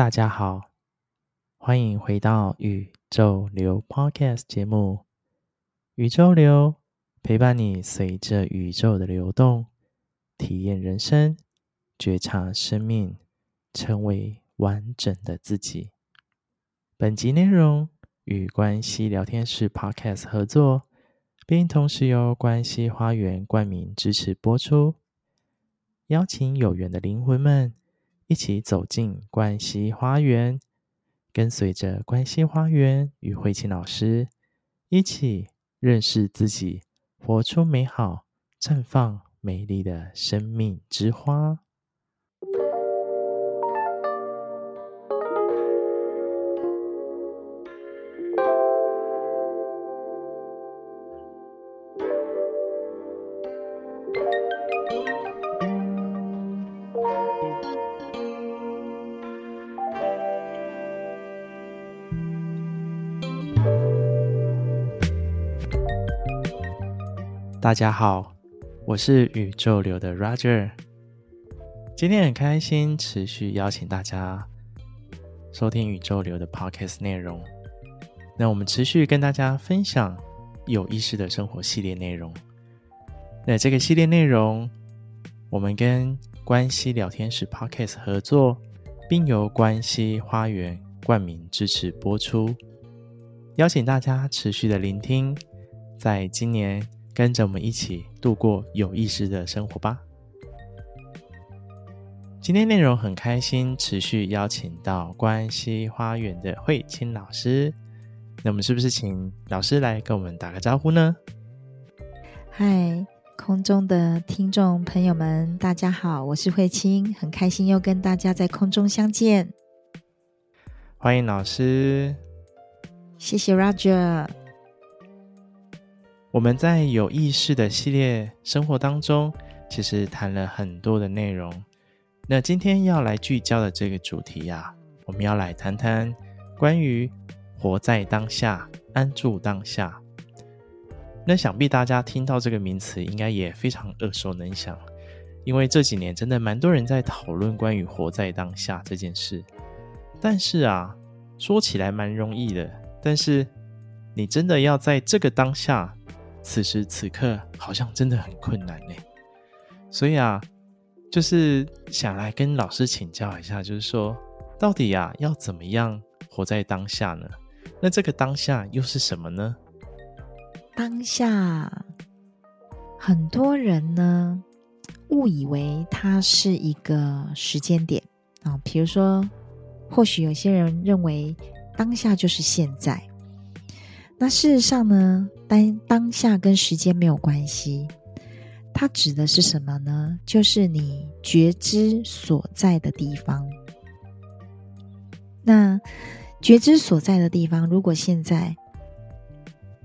大家好，欢迎回到宇宙流 Podcast 节目。宇宙流陪伴你，随着宇宙的流动，体验人生，觉察生命，成为完整的自己。本集内容与关系聊天室 Podcast 合作，并同时由关系花园冠名支持播出。邀请有缘的灵魂们一起走进关西花园，跟随着关西花园与慧琴老师一起认识自己，活出美好、绽放美丽的生命之花。大家好，我是宇宙流的 Roger。今天很开心，持续邀请大家收听宇宙流的 Podcast 内容。那我们持续跟大家分享有意识的生活系列内容。那这个系列内容，我们跟关系聊天室 Podcast 合作，并由关系花园冠名支持播出。邀请大家持续的聆听，在今年。跟着我们一起度过有意识的生活吧。今天内容很开心，持续邀请到关西花园的慧清老师。那我们是不是请老师来跟我们打个招呼呢？嗨，空中的听众朋友们，大家好，我是慧清，很开心又跟大家在空中相见。欢迎老师，谢谢 Roger。我们在有意识的系列生活当中，其实谈了很多的内容。那今天要来聚焦的这个主题呀，我们要来谈谈关于活在当下、安住当下。那想必大家听到这个名词，应该也非常耳熟能详，因为这几年真的蛮多人在讨论关于活在当下这件事。但是啊，说起来蛮容易的，但是你真的要在这个当下。此时此刻好像真的很困难呢，所以啊，就是想来跟老师请教一下，就是说，到底呀要怎么样活在当下呢？那这个当下又是什么呢？当下，很多人呢误以为它是一个时间点啊，比如说，或许有些人认为当下就是现在。那事实上呢，当当下跟时间没有关系，它指的是什么呢？就是你觉知所在的地方。那觉知所在的地方，如果现在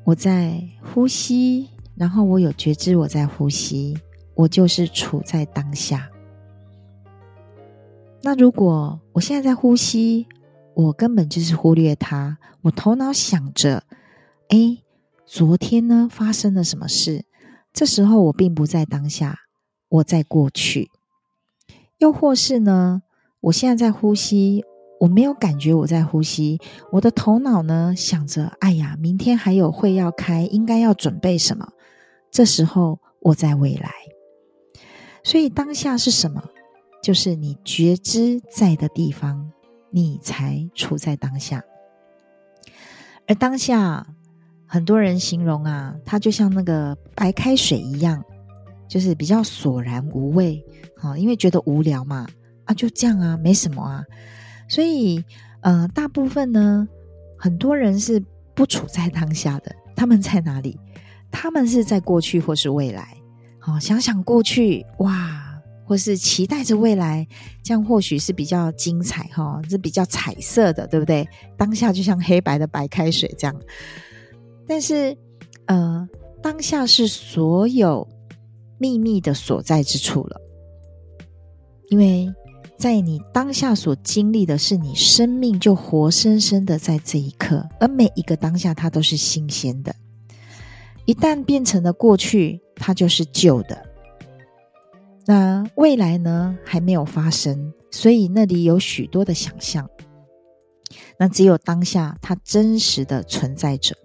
我在呼吸，然后我有觉知我在呼吸，我就是处在当下。那如果我现在在呼吸，我根本就是忽略它，我头脑想着。哎，昨天呢发生了什么事？这时候我并不在当下，我在过去。又或是呢，我现在在呼吸，我没有感觉我在呼吸，我的头脑呢想着，哎呀，明天还有会要开，应该要准备什么？这时候我在未来。所以当下是什么？就是你觉知在的地方，你才处在当下。而当下。很多人形容啊，它就像那个白开水一样，就是比较索然无味，啊，因为觉得无聊嘛，啊，就这样啊，没什么啊，所以，呃，大部分呢，很多人是不处在当下的，他们在哪里？他们是在过去或是未来，好，想想过去，哇，或是期待着未来，这样或许是比较精彩哈，是比较彩色的，对不对？当下就像黑白的白开水这样。但是，呃，当下是所有秘密的所在之处了，因为在你当下所经历的是你生命就活生生的在这一刻，而每一个当下它都是新鲜的。一旦变成了过去，它就是旧的。那未来呢，还没有发生，所以那里有许多的想象。那只有当下，它真实的存在着。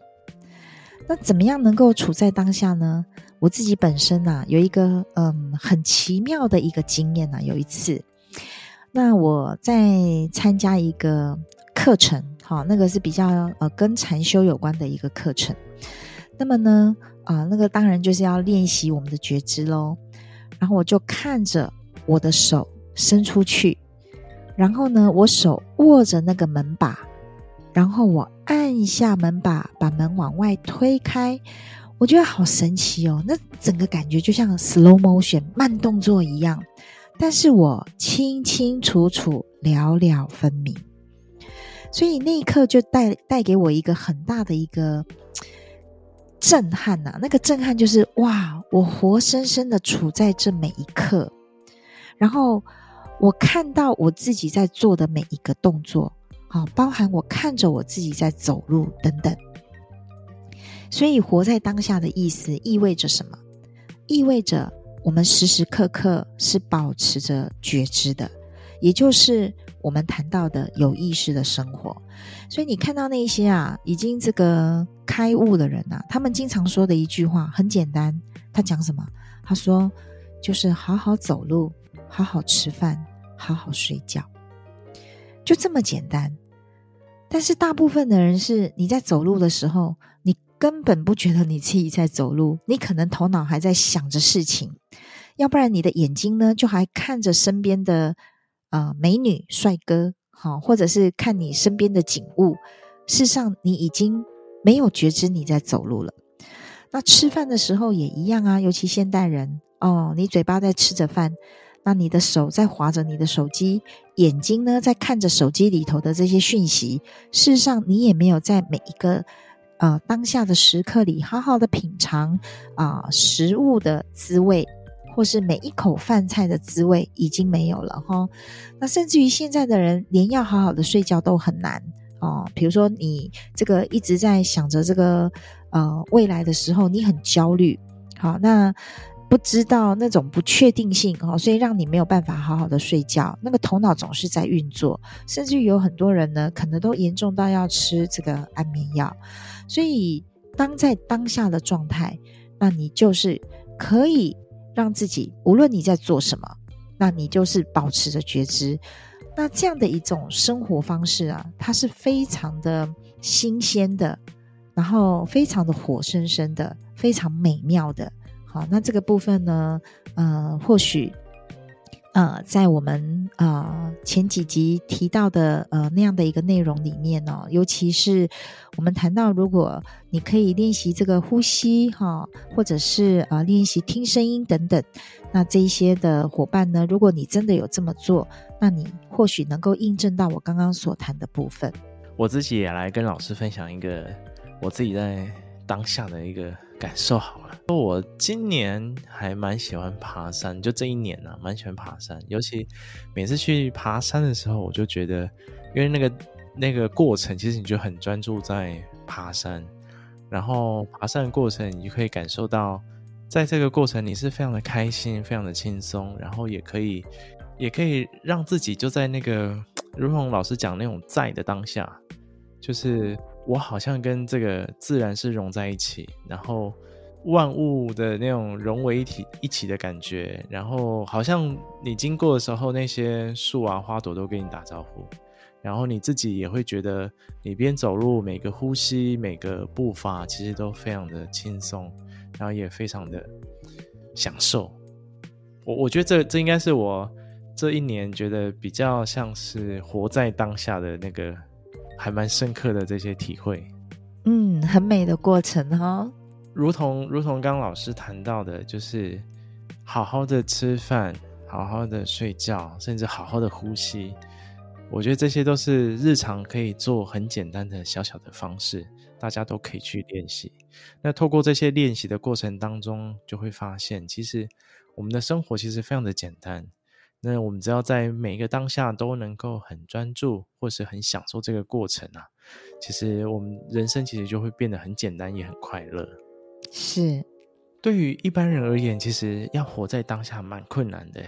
那怎么样能够处在当下呢？我自己本身啊，有一个嗯很奇妙的一个经验啊。有一次，那我在参加一个课程，好，那个是比较呃跟禅修有关的一个课程。那么呢，啊，那个当然就是要练习我们的觉知喽。然后我就看着我的手伸出去，然后呢，我手握着那个门把，然后我按一下门把，把门往外推开。我觉得好神奇哦，那整个感觉就像 slow motion 慢动作一样，但是我清清楚楚、了了分明，所以那一刻就带带给我一个很大的一个震撼呐、那个震撼就是哇，我活生生的处在这每一刻，然后我看到我自己在做的每一个动作，好，包含我看着我自己在走路等等。所以，活在当下的意思意味着什么？意味着我们时时刻刻是保持着觉知的，也就是我们谈到的有意识的生活。所以，你看到那些啊，已经这个开悟的人啊，他们经常说的一句话很简单，他讲什么？他说就是好好走路，好好吃饭，好好睡觉，就这么简单。但是，大部分的人是你在走路的时候，你。根本不觉得你自己在走路，你可能头脑还在想着事情，要不然你的眼睛呢，就还看着身边的呃美女帅哥，好，或者是看你身边的景物。事实上，你已经没有觉知你在走路了。那吃饭的时候也一样啊，尤其现代人哦，你嘴巴在吃着饭，那你的手在划着你的手机，眼睛呢在看着手机里头的这些讯息。事实上，你也没有在每一个。呃，当下的时刻里，好好的品尝啊、食物的滋味，或是每一口饭菜的滋味，已经没有了哈。那甚至于现在的人，连要好好的睡觉都很难哦。比如说，你这个一直在想着这个呃未来的时候，你很焦虑，好那。不知道那种不确定性哦，所以让你没有办法好好的睡觉。那个头脑总是在运作，甚至有很多人呢，可能都严重到要吃这个安眠药。所以，当在当下的状态，那你就是可以让自己，无论你在做什么，那你就是保持着觉知。那这样的一种生活方式啊，它是非常的新鲜的，然后非常的活生生的，非常美妙的。好，那这个部分呢，呃，或许，呃，在我们呃前几集提到的呃那样的一个内容里面呢，尤其是我们谈到，如果你可以练习这个呼吸哈，或者是呃练习听声音等等，那这一些的伙伴呢，如果你真的有这么做，那你或许能够印证到我刚刚所谈的部分。我自己也来跟老师分享一个我自己在当下的一个感受好了。我今年还蛮喜欢爬山，就这一年呢、啊，蛮喜欢爬山。尤其每次去爬山的时候，我就觉得，因为那个那个过程，其实你就很专注在爬山。然后爬山的过程，你就可以感受到，在这个过程你是非常的开心，非常的轻松，然后也可以也可以让自己就在那个，如同老师讲那种在的当下，就是我好像跟这个自然是融在一起，然后。万物的那种融为一体一起的感觉，然后好像你经过的时候，那些树啊花朵都跟你打招呼，然后你自己也会觉得，你边走路每个呼吸每个步伐其实都非常的轻松，然后也非常的享受。我我觉得这这应该是我这一年觉得比较像是活在当下的那个还蛮深刻的这些体会。嗯，很美的过程哈、哦。如同如同刚刚老师谈到的，就是好好的吃饭，好好的睡觉，甚至好好的呼吸。我觉得这些都是日常可以做很简单的小小的方式，大家都可以去练习。那透过这些练习的过程当中，就会发现，其实我们的生活其实非常的简单。那我们只要在每一个当下都能够很专注，或是很享受这个过程啊，其实我们人生其实就会变得很简单，也很快乐。是，对于一般人而言，其实要活在当下蛮困难的，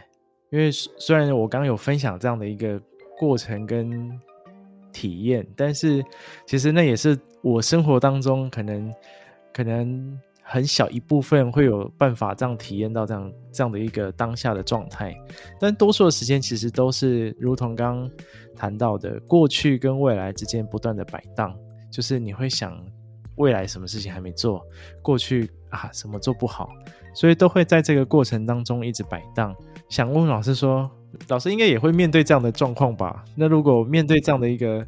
因为虽然我刚刚有分享这样的一个过程跟体验，但是其实那也是我生活当中可能可能很小一部分会有办法这样体验到这样这样的一个当下的状态，但多数的时间其实都是如同刚谈到的，过去跟未来之间不断的摆荡，就是你会想未来什么事情还没做，过去啊什么做不好，所以都会在这个过程当中一直摆荡。想问老师说，老师应该也会面对这样的状况吧？那如果面对这样的一个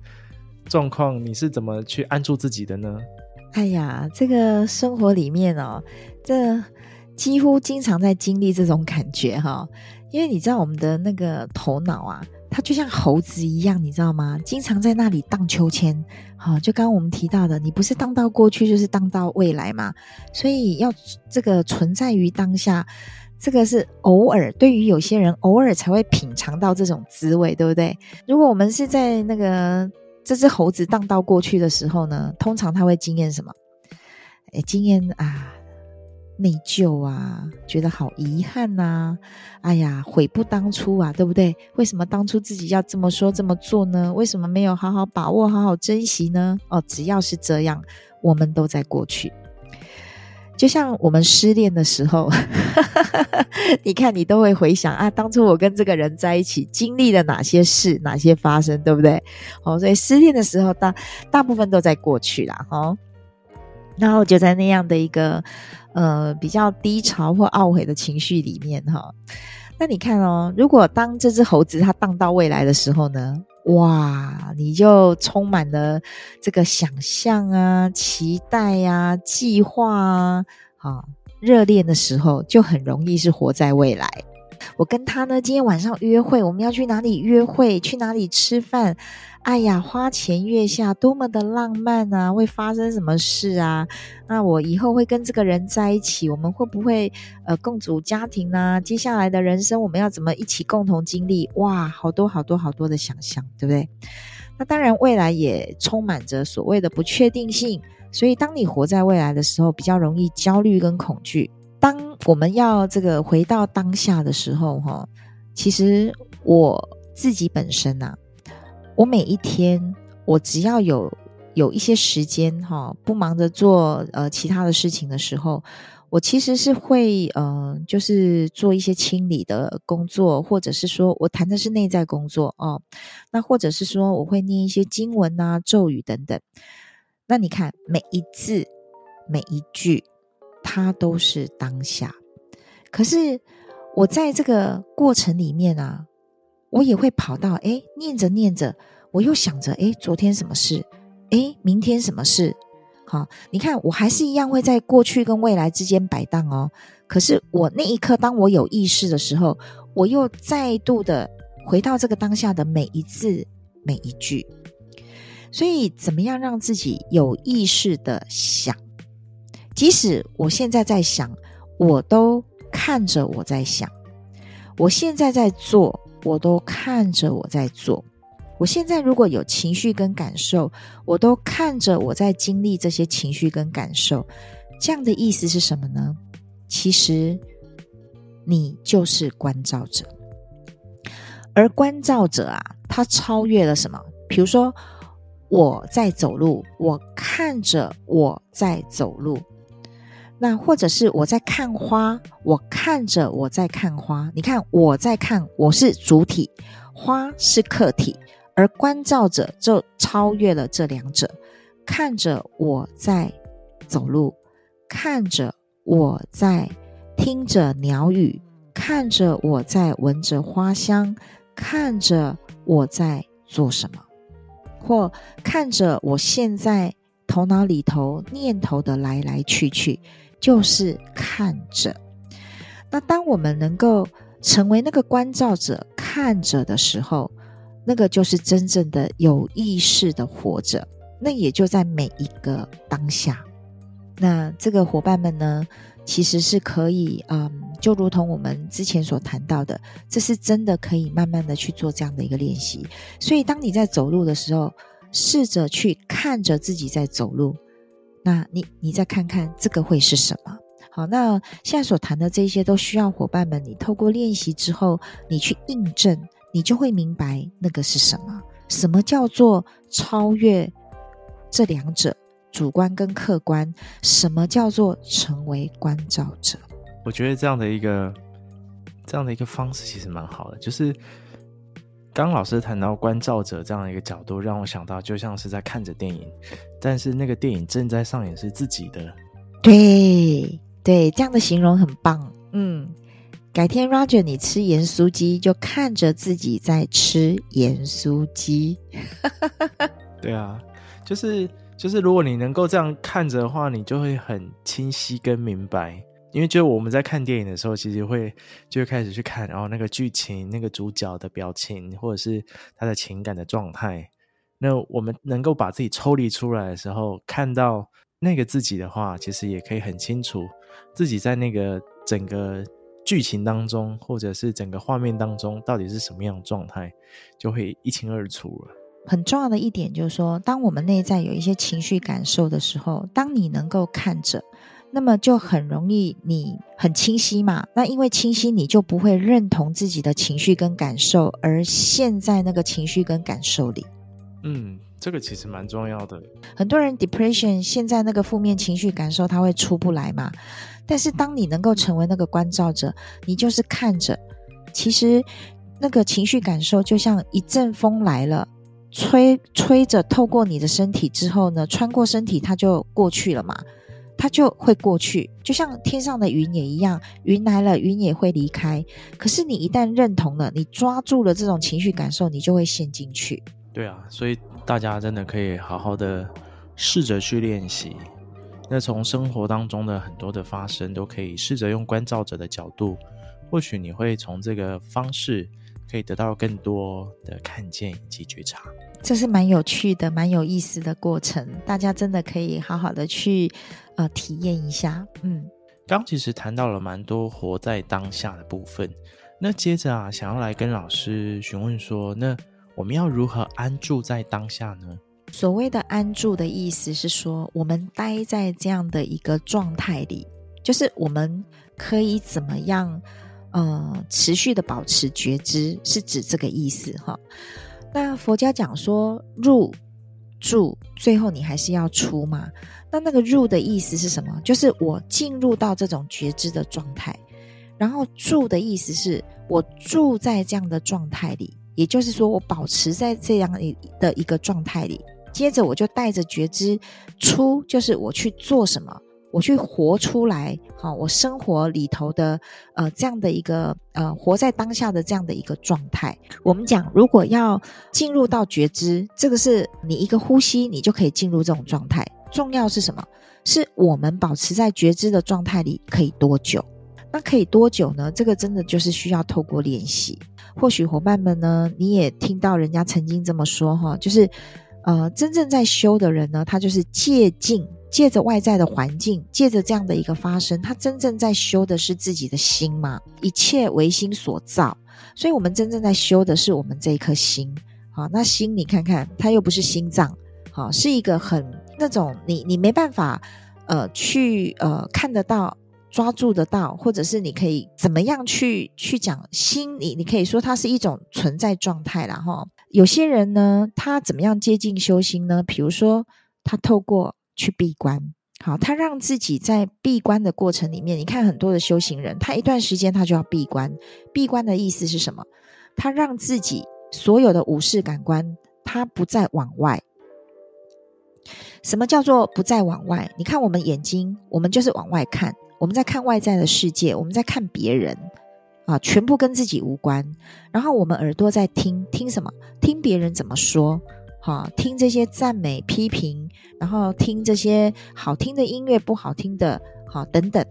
状况，你是怎么去安住自己的呢？哎呀，这个生活里面哦，这几乎经常在经历这种感觉哈、因为你知道我们的那个头脑啊，它就像猴子一样，你知道吗？经常在那里荡秋千。好，就刚刚我们提到的，你不是荡到过去，就是荡到未来嘛。所以要这个存在于当下。这个是偶尔，对于有些人偶尔才会品尝到这种滋味，对不对？如果我们是在那个这只猴子荡到过去的时候呢，通常它会经验什么？哎，经验啊，内疚啊，觉得好遗憾呐，哎呀，悔不当初啊，对不对？为什么当初自己要这么说这么做呢？为什么没有好好把握、好好珍惜呢？哦，只要是这样，我们都在过去。就像我们失恋的时候，你看你都会回想啊，当初我跟这个人在一起经历了哪些事，哪些发生，对不对？哦，所以失恋的时候大大部分都在过去啦，哦，然后就在那样的一个呃比较低潮或懊悔的情绪里面哈、那你看哦，如果当这只猴子它荡到未来的时候呢？哇，你就充满了这个想象啊、期待呀、啊、计划啊，啊，热恋的时候就很容易是活在未来。我跟他呢，今天晚上约会，我们要去哪里约会？去哪里吃饭？哎呀，花前月下，多么的浪漫啊！会发生什么事啊？那我以后会跟这个人在一起，我们会不会呃共组家庭呢？接下来的人生我们要怎么一起共同经历？哇，好多好多好多的想象，对不对？那当然，未来也充满着所谓的不确定性，所以当你活在未来的时候，比较容易焦虑跟恐惧。当我们要这个回到当下的时候，哈，其实我自己本身呐、啊，我每一天，我只要有有一些时间，哈，不忙着做呃其他的事情的时候，我其实是会呃，就是做一些清理的工作，或者是说我谈的是内在工作哦，那或者是说我会念一些经文啊、咒语等等。那你看每一字每一句。它都是当下，可是我在这个过程里面啊，我也会跑到诶，念着念着，我又想着诶，昨天什么事？诶，明天什么事？好，你看我还是一样会在过去跟未来之间摆荡哦。可是我那一刻，当我有意识的时候，我又再度的回到这个当下的每一字每一句。所以，怎么样让自己有意识的想？即使我现在在想，我都看着我在想；我现在在做，我都看着我在做。我现在如果有情绪跟感受，我都看着我在经历这些情绪跟感受。这样的意思是什么呢？其实你就是关照者，而关照者啊，他超越了什么？比如说我在走路，我看着我在走路。那或者是我在看花，我看着我在看花。你看我在看，我是主体，花是客体，而观照者就超越了这两者，看着我在走路，看着我在听着鸟语，看着我在闻着花香，看着我在做什么，或看着我现在头脑里头念头的来来去去。就是看着，那当我们能够成为那个观照者，看着的时候，那个就是真正的有意识的活着。那也就在每一个当下。那这个伙伴们呢，其实是可以，嗯，就如同我们之前所谈到的，这是真的可以慢慢的去做这样的一个练习。所以，当你在走路的时候，试着去看着自己在走路。那你你再看看这个会是什么？好，那现在所谈的这些都需要伙伴们，你透过练习之后，你去印证，你就会明白那个是什么。什么叫做超越这两者，主观跟客观？什么叫做成为关照者？我觉得这样的一个这样的一个方式其实蛮好的。就是刚刚老师谈到观照者这样的一个角度，让我想到就像是在看着电影，但是那个电影正在上演是自己的。对。对，这样的形容很棒。嗯，改天 Roger 你吃盐酥鸡，就看着自己在吃盐酥鸡。对啊，就是就是，如果你能够这样看着的话，你就会很清晰跟明白。因为就我们在看电影的时候，其实会就会开始去看，然后那个剧情、那个主角的表情，或者是他的情感的状态。那我们能够把自己抽离出来的时候，看到那个自己的话，其实也可以很清楚。自己在那个整个剧情当中，或者是整个画面当中，到底是什么样的状态，就会一清二楚了。很重要的一点就是说，当我们内在有一些情绪感受的时候，当你能够看着，那么就很容易你很清晰嘛。那因为清晰，你就不会认同自己的情绪跟感受，而陷在那个情绪跟感受里。嗯。这个其实蛮重要的。很多人 depression 现在那个负面情绪感受，他会出不来嘛。但是当你能够成为那个关照者，你就是看着，其实那个情绪感受就像一阵风来了，吹吹着透过你的身体之后呢，穿过身体它就过去了嘛，它就会过去，就像天上的云也一样，云来了，云也会离开。可是你一旦认同了，你抓住了这种情绪感受，你就会陷进去。对啊，所以大家真的可以好好的试着去练习。那从生活当中的很多的发生，都可以试着用观照者的角度，或许你会从这个方式可以得到更多的看见以及觉察。这是蛮有趣的、蛮有意思的过程，大家真的可以好好的去呃体验一下。嗯，刚其实谈到了蛮多活在当下的部分。那接着啊，想要来跟老师询问说，那。我们要如何安住在当下呢？所谓的安住的意思是说，我们待在这样的一个状态里，就是我们可以怎么样，呃，持续的保持觉知，是指这个意思哈。那佛家讲说入住，最后你还是要出嘛。那那个入的意思是什么？就是我进入到这种觉知的状态，然后住的意思是我住在这样的状态里。也就是说，我保持在这样的一个状态里，接着我就带着觉知出，就是我去做什么，我去活出来，好，我生活里头的呃这样的一个呃活在当下的这样的一个状态。我们讲，如果要进入到觉知，这个是你一个呼吸，你就可以进入这种状态。重要是什么？是我们保持在觉知的状态里可以多久？那可以多久呢？这个真的就是需要透过练习。或许伙伴们呢，你也听到人家曾经这么说哈，就是，呃，真正在修的人呢，他就是借境，借着外在的环境，借着这样的一个发生，他真正在修的是自己的心嘛。一切唯心所造，所以我们真正在修的是我们这一颗心。好，那心你看看，它又不是心脏，好，是一个很那种你你没办法呃去呃看得到。抓住得到，或者是你可以怎么样去去讲心你？你可以说它是一种存在状态啦哈。有些人呢，他怎么样接近修心呢？比如说，他透过去闭关，好，他让自己在闭关的过程里面，你看很多的修行人，他一段时间他就要闭关。闭关的意思是什么？他让自己所有的五识感官，他不再往外。什么叫做不再往外？你看我们眼睛，我们就是往外看。我们在看外在的世界，我们在看别人，啊，全部跟自己无关。然后我们耳朵在听，听什么？听别人怎么说？哈，听这些赞美、批评，然后听这些好听的音乐、不好听的，好等等。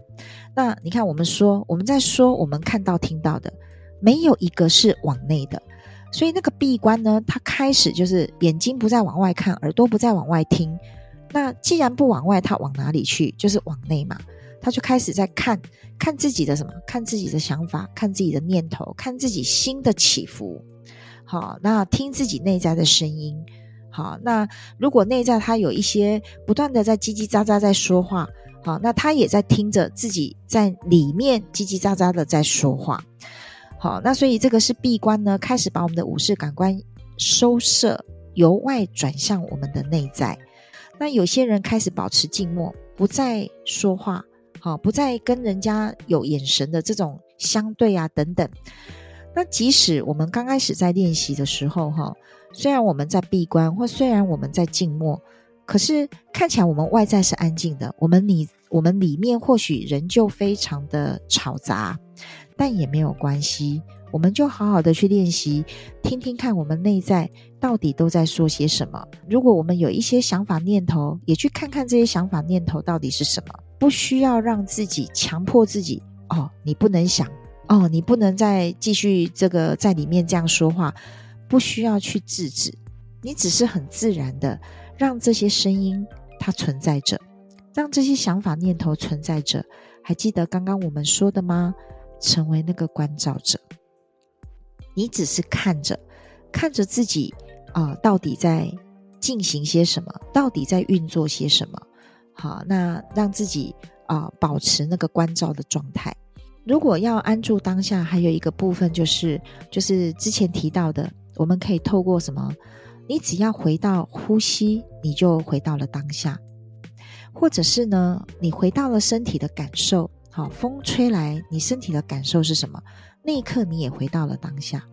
那你看，我们说，我们在说，我们看到、听到的，没有一个是往内的。所以那个闭关呢，它开始就是眼睛不再往外看，耳朵不再往外听。那既然不往外，它往哪里去？就是往内嘛。他就开始在看，看自己的什么？看自己的想法，看自己的念头，看自己心的起伏。好，那听自己内在的声音。好，那如果内在他有一些不断的在叽叽喳喳在说话，好，那他也在听着自己在里面叽叽喳喳的在说话。好，那所以这个是闭关呢，开始把我们的五识感官收摄，由外转向我们的内在。那有些人开始保持静默，不再说话，好，不再跟人家有眼神的这种相对啊等等。那即使我们刚开始在练习的时候，哈，虽然我们在闭关，或虽然我们在静默，可是看起来我们外在是安静的，我们里我们里面或许仍旧非常的吵杂。但也没有关系，我们就好好的去练习，听听看我们内在到底都在说些什么。如果我们有一些想法念头，也去看看这些想法念头到底是什么。不需要让自己强迫自己哦，你不能想哦，你不能再继续这个在里面这样说话，不需要去制止，你只是很自然的让这些声音它存在着，让这些想法念头存在着。还记得刚刚我们说的吗？成为那个观照者，你只是看着，看着自己啊、到底在进行些什么，到底在运作些什么。好，那让自己啊、保持那个观照的状态。如果要安住当下，还有一个部分就是，就是之前提到的，我们可以透过什么？你只要回到呼吸，你就回到了当下，或者是呢，你回到了身体的感受。好，风吹来，你身体的感受是什么？那一刻你也回到了当下，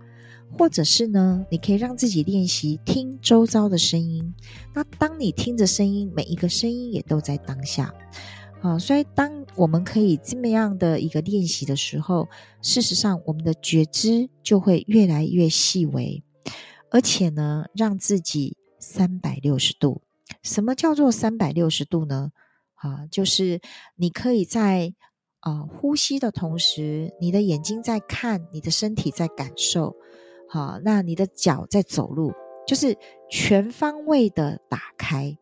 或者是呢？你可以让自己练习听周遭的声音。那当你听着声音，每一个声音也都在当下。好，所以当我们可以这么样的一个练习的时候，事实上我们的觉知就会越来越细微，而且呢，让自己三百六十度。什么叫做三百六十度呢？啊，就是你可以在。啊、呼吸的同时，你的眼睛在看，你的身体在感受，好，那你的脚在走路，就是全方位的打开。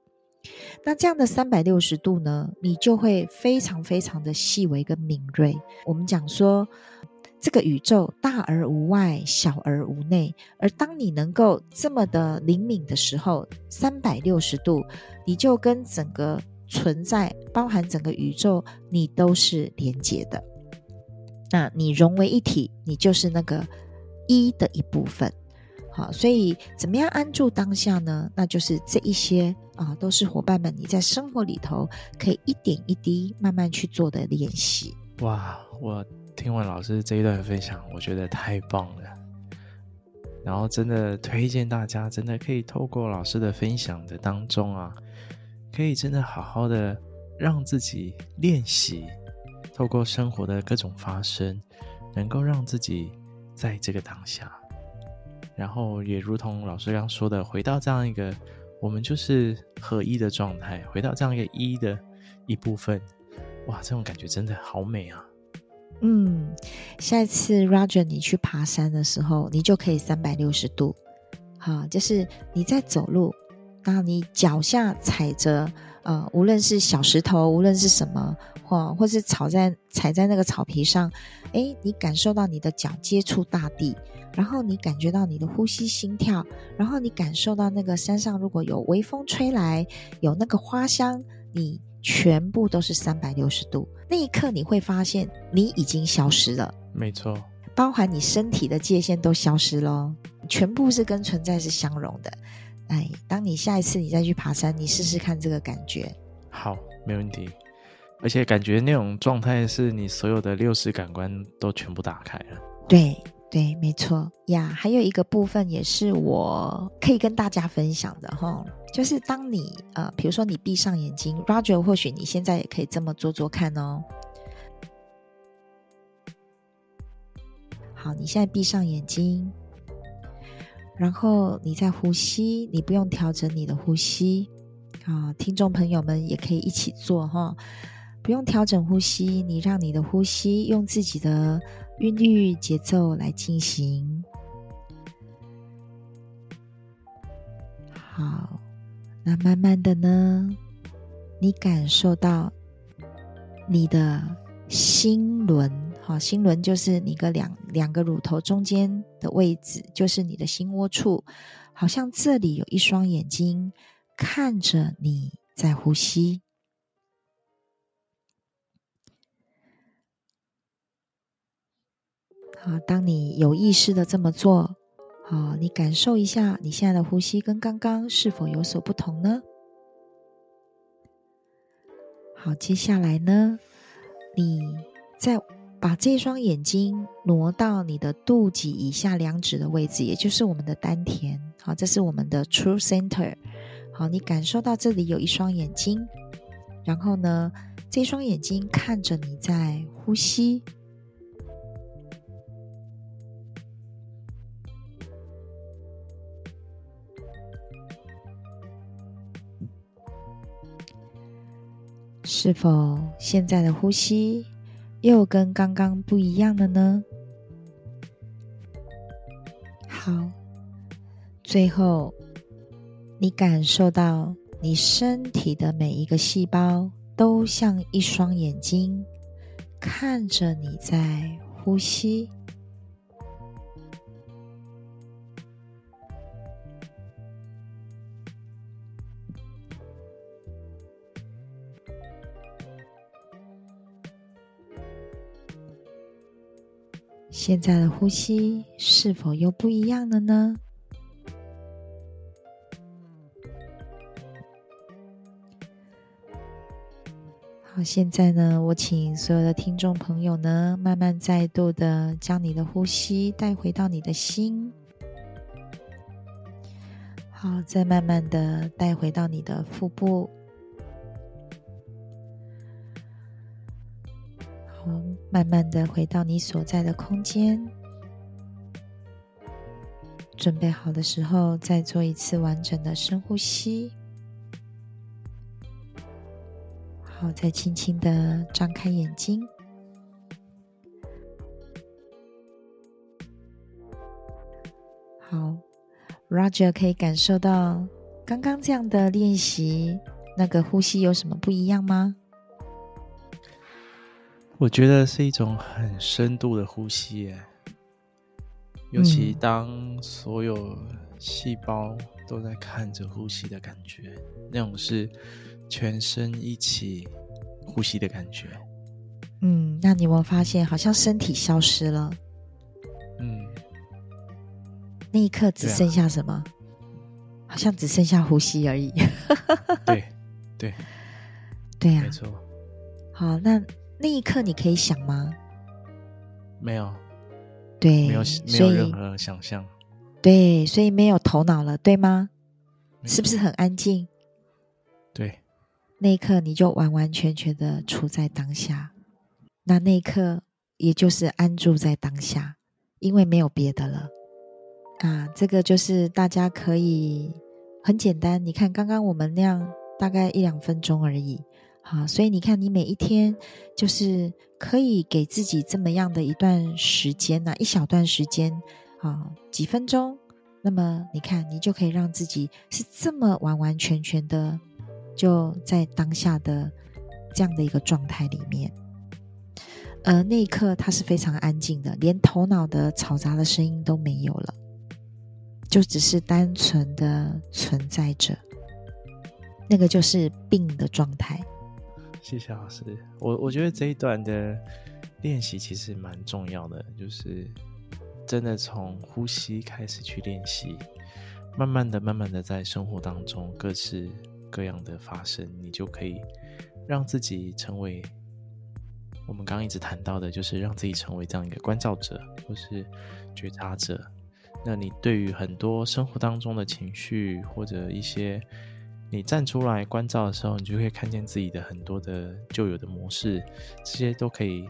那这样的三百六十度呢，你就会非常非常的细微跟敏锐。我们讲说，这个宇宙大而无外，小而无内，而当你能够这么的灵敏的时候，三百六十度，你就跟整个。存在包含整个宇宙，你都是连接的。那你融为一体，你就是那个一的一部分。好，所以怎么样安住当下呢？那就是这一些啊，都是伙伴们你在生活里头可以一点一滴慢慢去做的练习。哇，我听完老师这一段分享，我觉得太棒了。然后真的推荐大家，真的可以透过老师的分享的当中啊。可以真的好好的让自己练习，透过生活的各种发生，能够让自己在这个当下，然后也如同老师刚说的，回到这样一个我们就是合一的状态，回到这样一个一的一部分，哇，这种感觉真的好美啊！嗯，下一次 Roger 你去爬山的时候，你就可以三百六十度，好，就是你在走路。那你脚下踩着，呃，无论是小石头，无论是什么，或或是踩在踩在那个草皮上，诶，你感受到你的脚接触大地，然后你感觉到你的呼吸心跳，然后你感受到那个山上如果有微风吹来，有那个花香，你全部都是三百六十度。那一刻你会发现你已经消失了，没错，包含你身体的界限都消失了，全部是跟存在是相融的。哎，当你下一次你再去爬山，你试试看这个感觉。好，没问题。而且感觉那种状态是你所有的六识感官都全部打开了。对对，没错呀。还有一个部分也是我可以跟大家分享的哈，就是当你呃，比如说你闭上眼睛，Roger，或许你现在也可以这么做做看哦。好，你现在闭上眼睛。然后你在呼吸，你不用调整你的呼吸啊，听众朋友们也可以一起做哈，不用调整呼吸，你让你的呼吸用自己的韵律节奏来进行。好，那慢慢的呢，你感受到你的心轮。好，心轮就是你个两两个乳头中间的位置，就是你的心窝处，好像这里有一双眼睛看着你在呼吸。好，当你有意识的这么做，好，你感受一下你现在的呼吸跟刚刚是否有所不同呢？好，接下来呢，你再把这双眼睛挪到你的肚脐以下两指的位置，也就是我们的丹田。好，这是我们的 True Center。好，你感受到这里有一双眼睛，然后呢，这双眼睛看着你在呼吸。是否现在的呼吸又跟刚刚不一样了呢？好，最后你感受到你身体的每一个细胞都像一双眼睛，看着你在呼吸。现在的呼吸是否又不一样了呢？好，现在呢，我请所有的听众朋友呢，慢慢再度的将你的呼吸带回到你的心。好，再慢慢的带回到你的腹部。慢慢的回到你所在的空间，准备好的时候，再做一次完整的深呼吸。好，再轻轻的张开眼睛。好，Roger 可以感受到刚刚这样的练习，那个呼吸有什么不一样吗？我觉得是一种很深度的呼吸，耶，尤其当所有细胞都在看着呼吸的感觉，那种是全身一起呼吸的感觉。嗯，那你有没有发现，好像身体消失了？嗯，那一刻只剩下什么？啊、好像只剩下呼吸而已。对，对，对呀、啊，没错。好，那。那一刻你可以想吗？没有，对，没有，没有任何想象。对，所以没有头脑了，对吗？是不是很安静？对，那一刻你就完完全全的处在当下，那那一刻也就是安住在当下，因为没有别的了。啊，这个就是大家可以很简单，你看刚刚我们那样大概一两分钟而已。好，所以你看，你每一天就是可以给自己这么样的一段时间呐、啊，一小段时间，啊，几分钟，那么你看，你就可以让自己是这么完完全全的就在当下的这样的一个状态里面。呃，那一刻它是非常安静的，连头脑的嘈杂的声音都没有了，就只是单纯的存在着，那个就是病的状态。谢谢老师，我我觉得这一段的练习其实蛮重要的，就是真的从呼吸开始去练习，慢慢的、慢慢的在生活当中各式各样的发生，你就可以让自己成为我们刚刚一直谈到的，就是让自己成为这样一个关照者或是觉察者。那你对于很多生活当中的情绪或者一些。你站出来关照的时候，你就会看见自己的很多的旧有的模式，这些都可以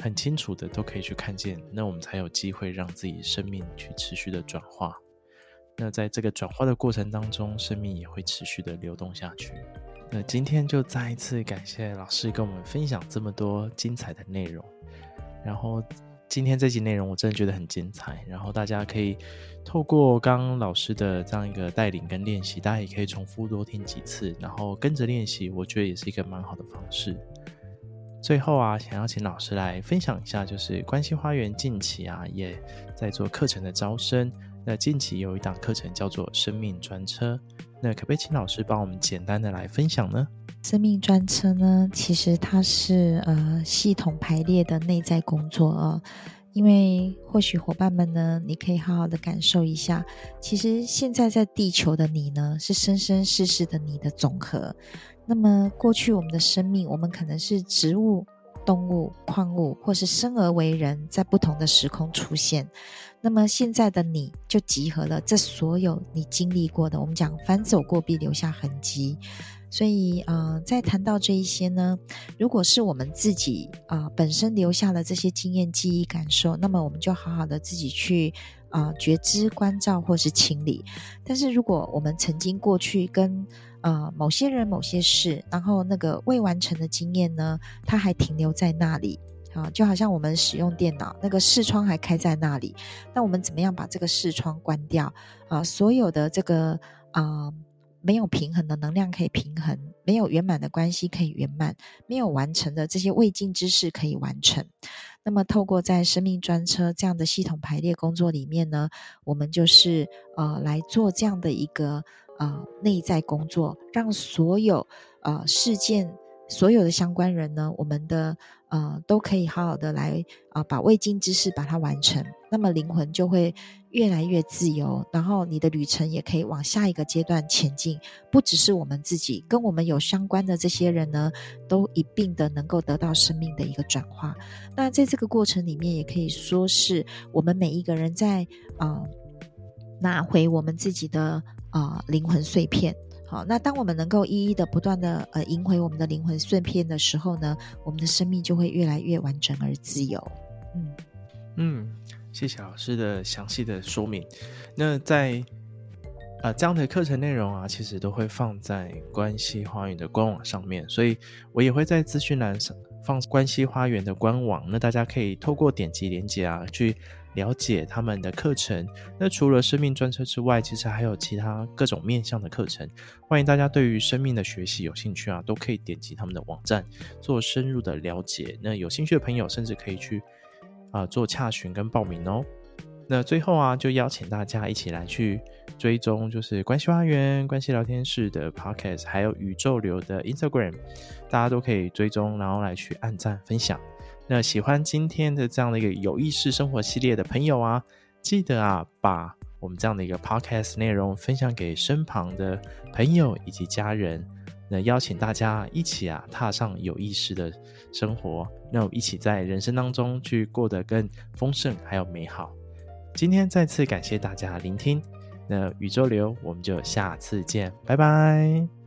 很清楚的都可以去看见。那我们才有机会让自己生命去持续的转化。那在这个转化的过程当中，生命也会持续的流动下去。那今天就再一次感谢老师跟我们分享这么多精彩的内容，然后。今天这集内容我真的觉得很精彩，然后大家可以透过刚老师的这样一个带领跟练习，大家也可以重复多听几次，然后跟着练习，我觉得也是一个蛮好的方式。最后啊，想要请老师来分享一下，就是关系花园近期啊也在做课程的招生，那近期有一档课程叫做生命专车，那可不可以请老师帮我们简单的来分享呢？生命专车呢，其实它是呃系统排列的内在工作啊，因为或许伙伴们呢，你可以好好的感受一下，其实现在在地球的你呢，是生生世世的你的总和。那么过去我们的生命，我们可能是植物、动物、矿物，或是生而为人，在不同的时空出现。那么现在的你就集合了这所有你经历过的，我们讲翻走过必留下痕迹。所以，呃，在谈到这一些呢，如果是我们自己啊、本身留下了这些经验、记忆、感受，那么我们就好好的自己去啊、觉知、关照或是清理。但是，如果我们曾经过去跟呃某些人、某些事，然后那个未完成的经验呢，它还停留在那里啊、就好像我们使用电脑，那个视窗还开在那里，那我们怎么样把这个视窗关掉啊、所有的这个啊。没有平衡的能量可以平衡，没有圆满的关系可以圆满，没有完成的这些未尽之事可以完成。那么，透过在生命专车这样的系统排列工作里面呢，我们就是呃来做这样的一个呃内在工作，让所有呃事件。所有的相关人呢，我们的呃都可以好好的来啊、呃，把未尽之事把它完成，那么灵魂就会越来越自由，然后你的旅程也可以往下一个阶段前进。不只是我们自己，跟我们有相关的这些人呢，都一并的能够得到生命的一个转化。那在这个过程里面，也可以说是我们每一个人在啊、呃、拿回我们自己的啊、呃、灵魂碎片。好，那当我们能够一一的不断的呃赢回我们的灵魂碎片的时候呢，我们的生命就会越来越完整而自由。嗯嗯，谢谢老师的详细的说明。那在呃这样的课程内容啊，其实都会放在关系花园的官网上面，所以我也会在资讯栏上放关系花园的官网，那大家可以透过点击连接啊去。了解他们的课程。那除了生命专车之外，其实还有其他各种面向的课程。欢迎大家对于生命的学习有兴趣啊，都可以点击他们的网站做深入的了解。那有兴趣的朋友，甚至可以去啊、做洽询跟报名哦。那最后啊，就邀请大家一起来去追踪，就是关系花园、关系聊天室的 Podcast，还有宇宙流的 Instagram，大家都可以追踪，然后来去按赞分享。那喜欢今天的这样的一个有意识生活系列的朋友啊，记得啊，把我们这样的一个 podcast 内容分享给身旁的朋友以及家人。那邀请大家一起啊，踏上有意识的生活，那一起在人生当中去过得更丰盛还有美好。今天再次感谢大家聆听，那宇宙流，我们就下次见，拜拜。